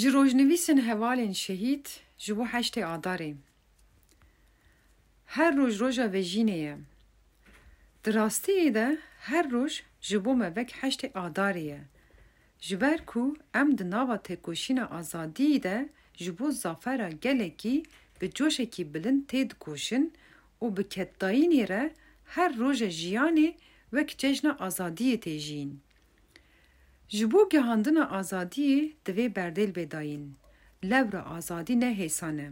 Ji rojnivîsên hevalên şehîd ji bo heştê Adarê. Her roj roja vejînê ye. Di rastiyê de her roj ji bo me vek heştê Adarê ye. Ji ber ku em di nava têkoşîna azadiyî de ji bo zafera gelekî bi coşekî bilind tê dikoşin û bi ketdayînê re her roja jiyanê wek cejna azadiyê tê jiyîn. Ji bo gihandina azadiyê divê berdêl bê dayîn. Lewra azadî ne hêsan e.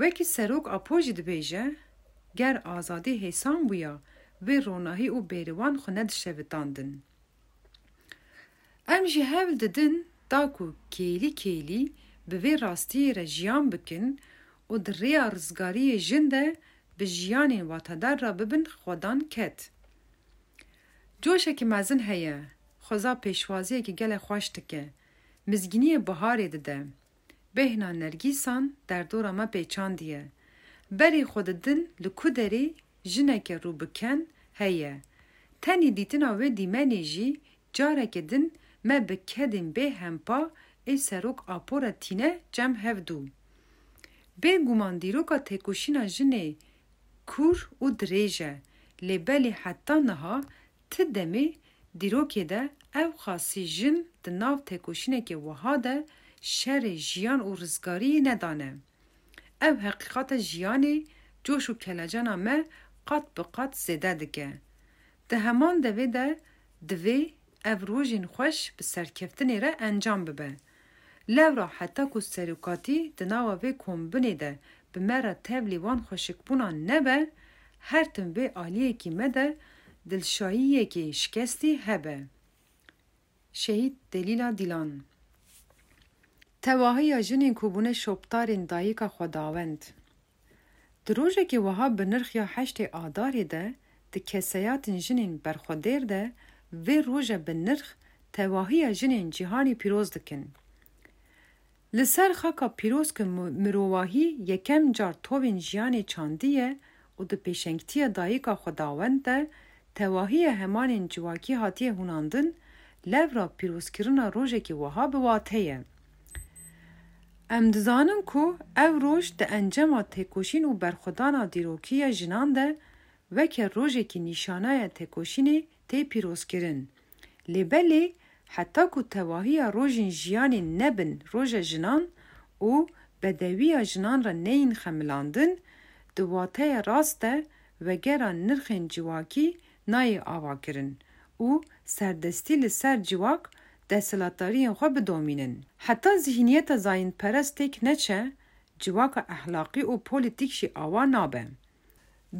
Wekî Serok Apo jî dibêje, Ger azadî hêsan bûya, vê ronahî û bêrivan xwe nedişevitandin. Em jî hewl didin da ku kêlî kêlî bi vê rastiyê re jiyan bikin û di rêya rizgariyê jin de bi jiyanên watedar re bibin xwedan ket. Coşekî mezin heye. Xweza pêşwaziyekî gelek xweş dike. Mizgîniyê biharê dide. Bêhna nergîsan derdora me pêçandiye. Berî xwe didin li ku derê jineke rûbiken heye. Tenê dîtina wê dîmenê jî careke din me bi kedên bê hempa ê Serok Apo re tîne cem hev dû. Bêguman dîroka têkoşîna jinê Kûr û dirêj e, lê belê heta niha ti demê dîrokê de ewqasî jin di nav têkoşînekê wiha de şerê jiyan û rizgariyê nedane. Ev heqîqata jiyanê coş û kelacana me qat bi qat zêde dike. Di heman devê de divê ev rojên xweş bi serkeftinê re encam bibe. Lewra heta ku serokatî di nava vê kombinê de bi me re tevlî wan xweşikbûnan nebe, her tim vê aliyekî me de dilşayiyekî şikestî hebe. Şehîd Delîla Dîlan Tevahiya jinên ku bûne şopdarên Dayika Xwedawend. Di rojekê wiha bi nirx ya heştê Adarê de di keseyatên jinên berxwedêr de vê roje bi nirx tevahiya jinên cîhanê pîroz dikin. Li ser xaka pîroz ku mirovahî yekem car tovên jiyanê çandiye û di pêşengtiya Dayika Xwedawend de tevahiya hemanên civakî hatiye hûnandin, levra pîrozkirina rojekê wiha bi wate ye. Em dizanin ku ev roj di encama têkoşîn û berxwedana dîrokî ya jinan de weke rojekî nîşanaya têkoşînê tê pîrozkirin. Lê belê heta ku tevahiya rojên jiyanê nebin roja jinan û bedewiya jinan re neyên xemilandin, di wateya rast de wegera nirxên civakî nayê avakirin û serdestî li ser civak desthilatdariyên xwe bidomînin. Heta zîhniyeta zayînperest têk neçe, civaka ehlaqî û polîtîk jî awa nabe.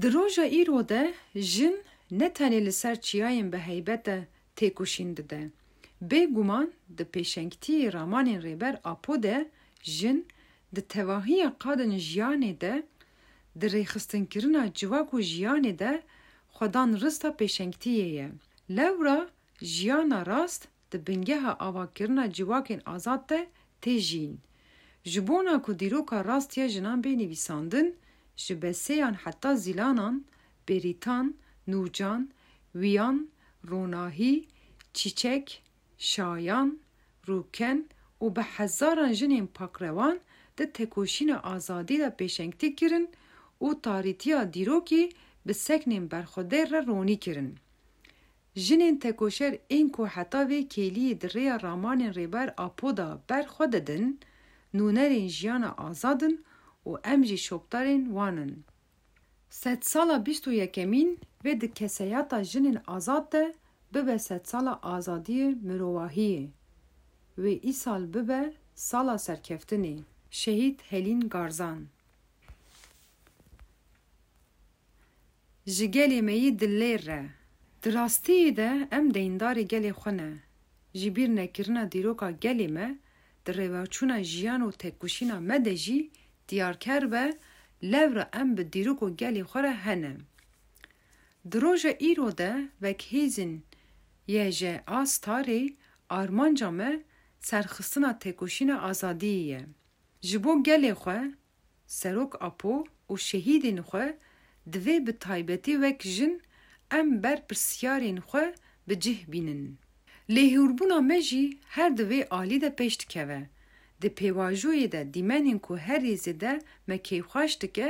Di roja îro de jin ne tenê li ser çiyayên bi heybet de têkoşîn dide. Bê guman di pêşengtiyê ramanên Rêber Apo de jin di tevahiya qadên jiyanê de, di rêxistinkirina civak û jiyanê de xwe dan rista pêşengtiyê ye. Lewra Jiyana rast di bingeha avakirina civakên azad de tê jiyîn. Ji bona ku dîroka rast ya jinan bê nivîsandin, ji beseyan heta zîlanan, Bêrîtan, Nûrcan, Wîyan, Ronahî, Çîçek, Şayan, Rûken û bi hezaran jinên pakrewan di tekoşîna azadî de pêşengtî kirin û tarîtiya dîrokî bi seknên berxwedêr re ronî kirin. Jinên tekoşer ên ku heta vê kêlî di rêya ramanên Rêber Apo de ber xwe didin, nûnerên jiyana azad in û em jî şopdarên wan in. Sedsala bîst û yekemîn vê di keseyata jinên azad de bibe sedsala azadiyê mirovahiyê. Wê îsal bibe sala serkeftinê. Şehîd Helîn Garzan. Ji gelê me yî dilêr re. Di rastiyê de em deyndarê gelê xwe ne. Ji bîr nekirina dîroka gelê me di rêveçûna jiyan û têkoşîna me de jî diyarker be lewra em bi dîroko gelê xwe re hene. Di roja îro de wek hêzên YJA Starê armanca me serxistina têkoşîna azadiyê ye. Ji bo gelê xwe Serok Apo û şehîdên xwe divê bi taybetî wek jin em ber pirsyarên xwe bi cih bînin. Lêhûrbûna me jî her di vê alî de pêş dikeve. Di pêvajoyê de dîmenên ku herî zêde me kêfxweş dike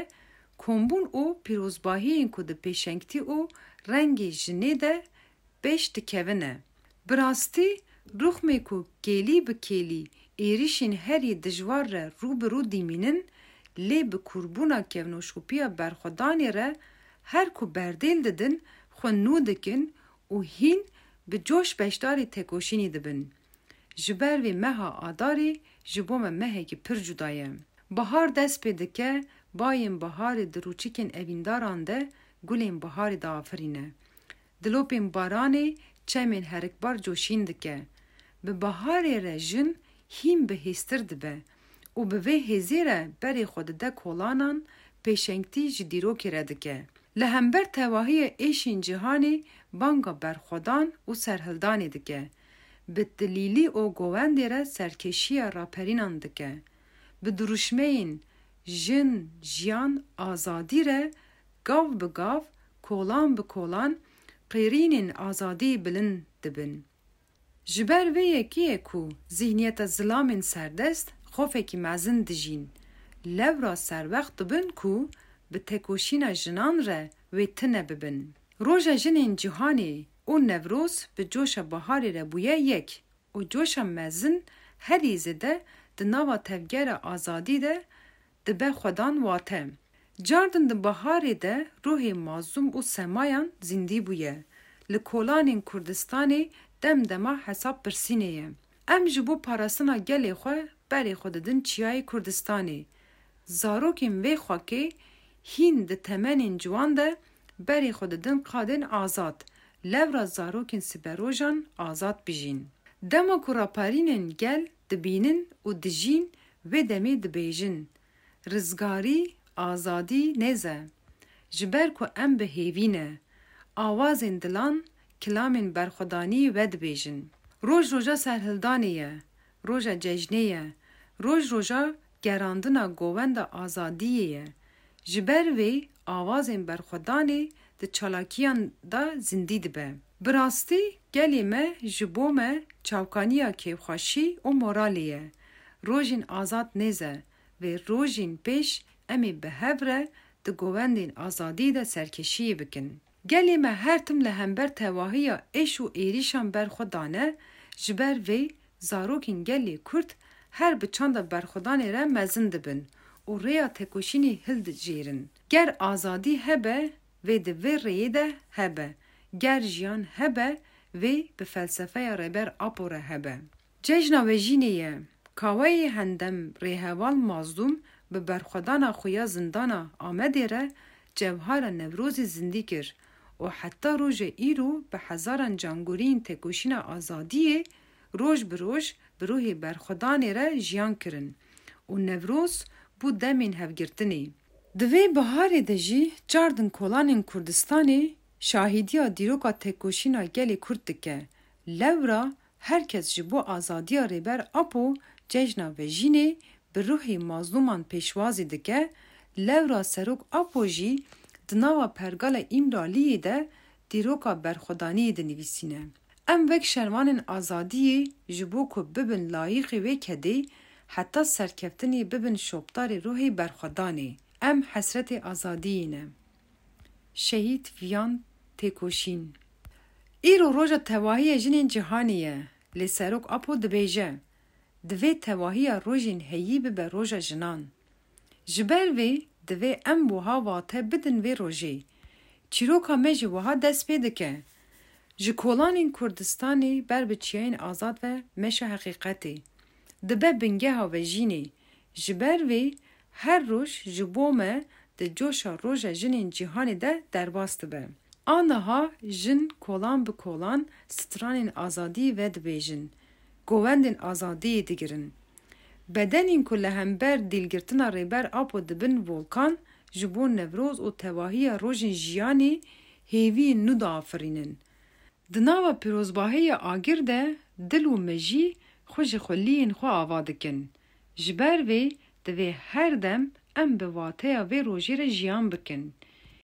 kombûn û pîrozbahiyên ku di pêşengtî û rengê jinê de pêş dikevine. Bi rastî rûxmê ku kêlî bi kêlî êrîşên herî dijwar re rû bi rû dîmînin, lê bi kûrbûna kevnoşopiya berxwedanê re her ku berdêl didin xwe nû dikin û hîn bi coş beşdarî tekoşînî dibin. Ji ber vê meha Adarê ji bo me mehekî pir cuda ye. Bihar dest pê dike, bayên biharê di rûçikên evîndaran de gulên biharê diafirîne. Dilopên baranê çemên herikbar coşîn dike. Bi baharê re jin hîn bi hêztir dibe û bi vê hêzê re berê xwe dide kolanan, pêşengtî ji dîrokê re dike. Li hember tevahiyê êşên cîhanê banga berxwedan û serhildanê dike. Bi tilîlî û govendê re serkêşiya raperînan dike. Bi dirûşmeyên, jin, jiyan, azadî re gav bi gav, kolan bi kolan qêrînên azadî bilind dibin. Ji ber vê yekiyê ku zîhniyeta zilamên serdest xofekî mezin dijîn, lewra serwext dibin ku bi tekoşîna jinan re wê tine bibin. Roja Jinên Cîhanê û Newroz bi coşa baharê re bûye yek û coşa mezin herî zêde di nava tevgera azadî de Dibe xwedan wate. Cardin di baharê de ruhê mazûm û semayan zîndî bûye. Li kolanên Kurdistanê dem dema hesab pirsînê ye. Em ji bo parastina gelê xwe berê xwe didin çiyayê Kurdistanê. Zarokên vê xakê hîn di temenên ciwan de berê xwe didin qadên azad. Lewra zarokên siberojan azad bijîn. Dema ku raparînên gel dibînin û dijîn Vê demê dibêjin, Rizgarî, azadî nêz e. Ji ber ku em bi hêvî ne, awazên dilan, kilamên berxwedanî vedibêjin. Roj roja serhildanê ye, roja cejnê ye, roj roja gerandina govenda azadiyê ye. Ji ber vê Awazên berxwedanê di çalakiyan de zindî dibe. Bi rastî gelê me ji bo me çavkaniya kêfxweşî û moralê ye. Rojên azad nêz e. Vê rojên pêş em ê bi hev re di govendên azadî de serkêşiyê bikin. Gelê me her tim li hember tevahiya êş û êrîşan ber xwe dane, ji ber vê zarokên gelê Kurd her bi çanda berxwedanê re mezin dibin û rêya tekoşînê hildijêrin. Ger azadî hebe vê di vê rêyê de hebe, ger jiyan hebe vê bi felsefeya Rêber Apo re hebe. Cejna Vejînê ye. Kaweyê Hendem Rêheval Mazlûm bi berxwedana xwe ya zindana Amedê re cewhara Newrozê zindî kir û heta roja îro bi hezaran cangoriyên tekoşîna azadiyê roj bi roj bi ruhê berxwedanê re jiyan kirin û Newroz bû demên hevgirtinê. Di vê biharê de jî çar din kolanên Kurdistanê şahîdiya dîroka tekoşîna gelê Kurd dike. Lewra Her kes ji bo azadiya Rêber Apo cejna vejînê bi ruhê mazlûman pêşwazî dike, lewra Serok Apo jî di nava pergala Îmraliyê de dîroka berxwedaniyê dinivîsîne. Em wek şervanên azadiyê ji bo ku bibin layîqê wê kedê, heta serkeftinê bibin şopdarê ruhê berxwedanê. Em hesretê azadiyê ne. şehîd viyan têkoşîn. Îro roja tevahiya jinên cîhanê ye, lê Serok Apo dibêje, divê tevahiya rojên heyî bibe roja jinan. Ji ber vê divê em wiha vate bidin vê rojê, çîroka me jî wiha dest pê dike, Ji kolanên Kurdistanê ber bi çiyayên azad ve meşa heqîqetê, dibe bingeha vejînê, Ji ber vê her roj ji bo me di coşa Roja Jinên Cîhanê de derbas dibe. Aniha jin kolan bi kolan stranên azadiyê vedibêjin, govendên azadiyê digirin. Bedenên ku li hember dîlgirtina Rêber Apo dibin volkan, ji bo Newroz û tevahiya rojên jiyanê hêviyên nû diafirînin. Di nava pirozbahê ya agir de dil û mejî xwe ji xweliyên xwe ava dikin. Ji ber vê divê her dem em bi wateya vê rojê re jiyan bikin.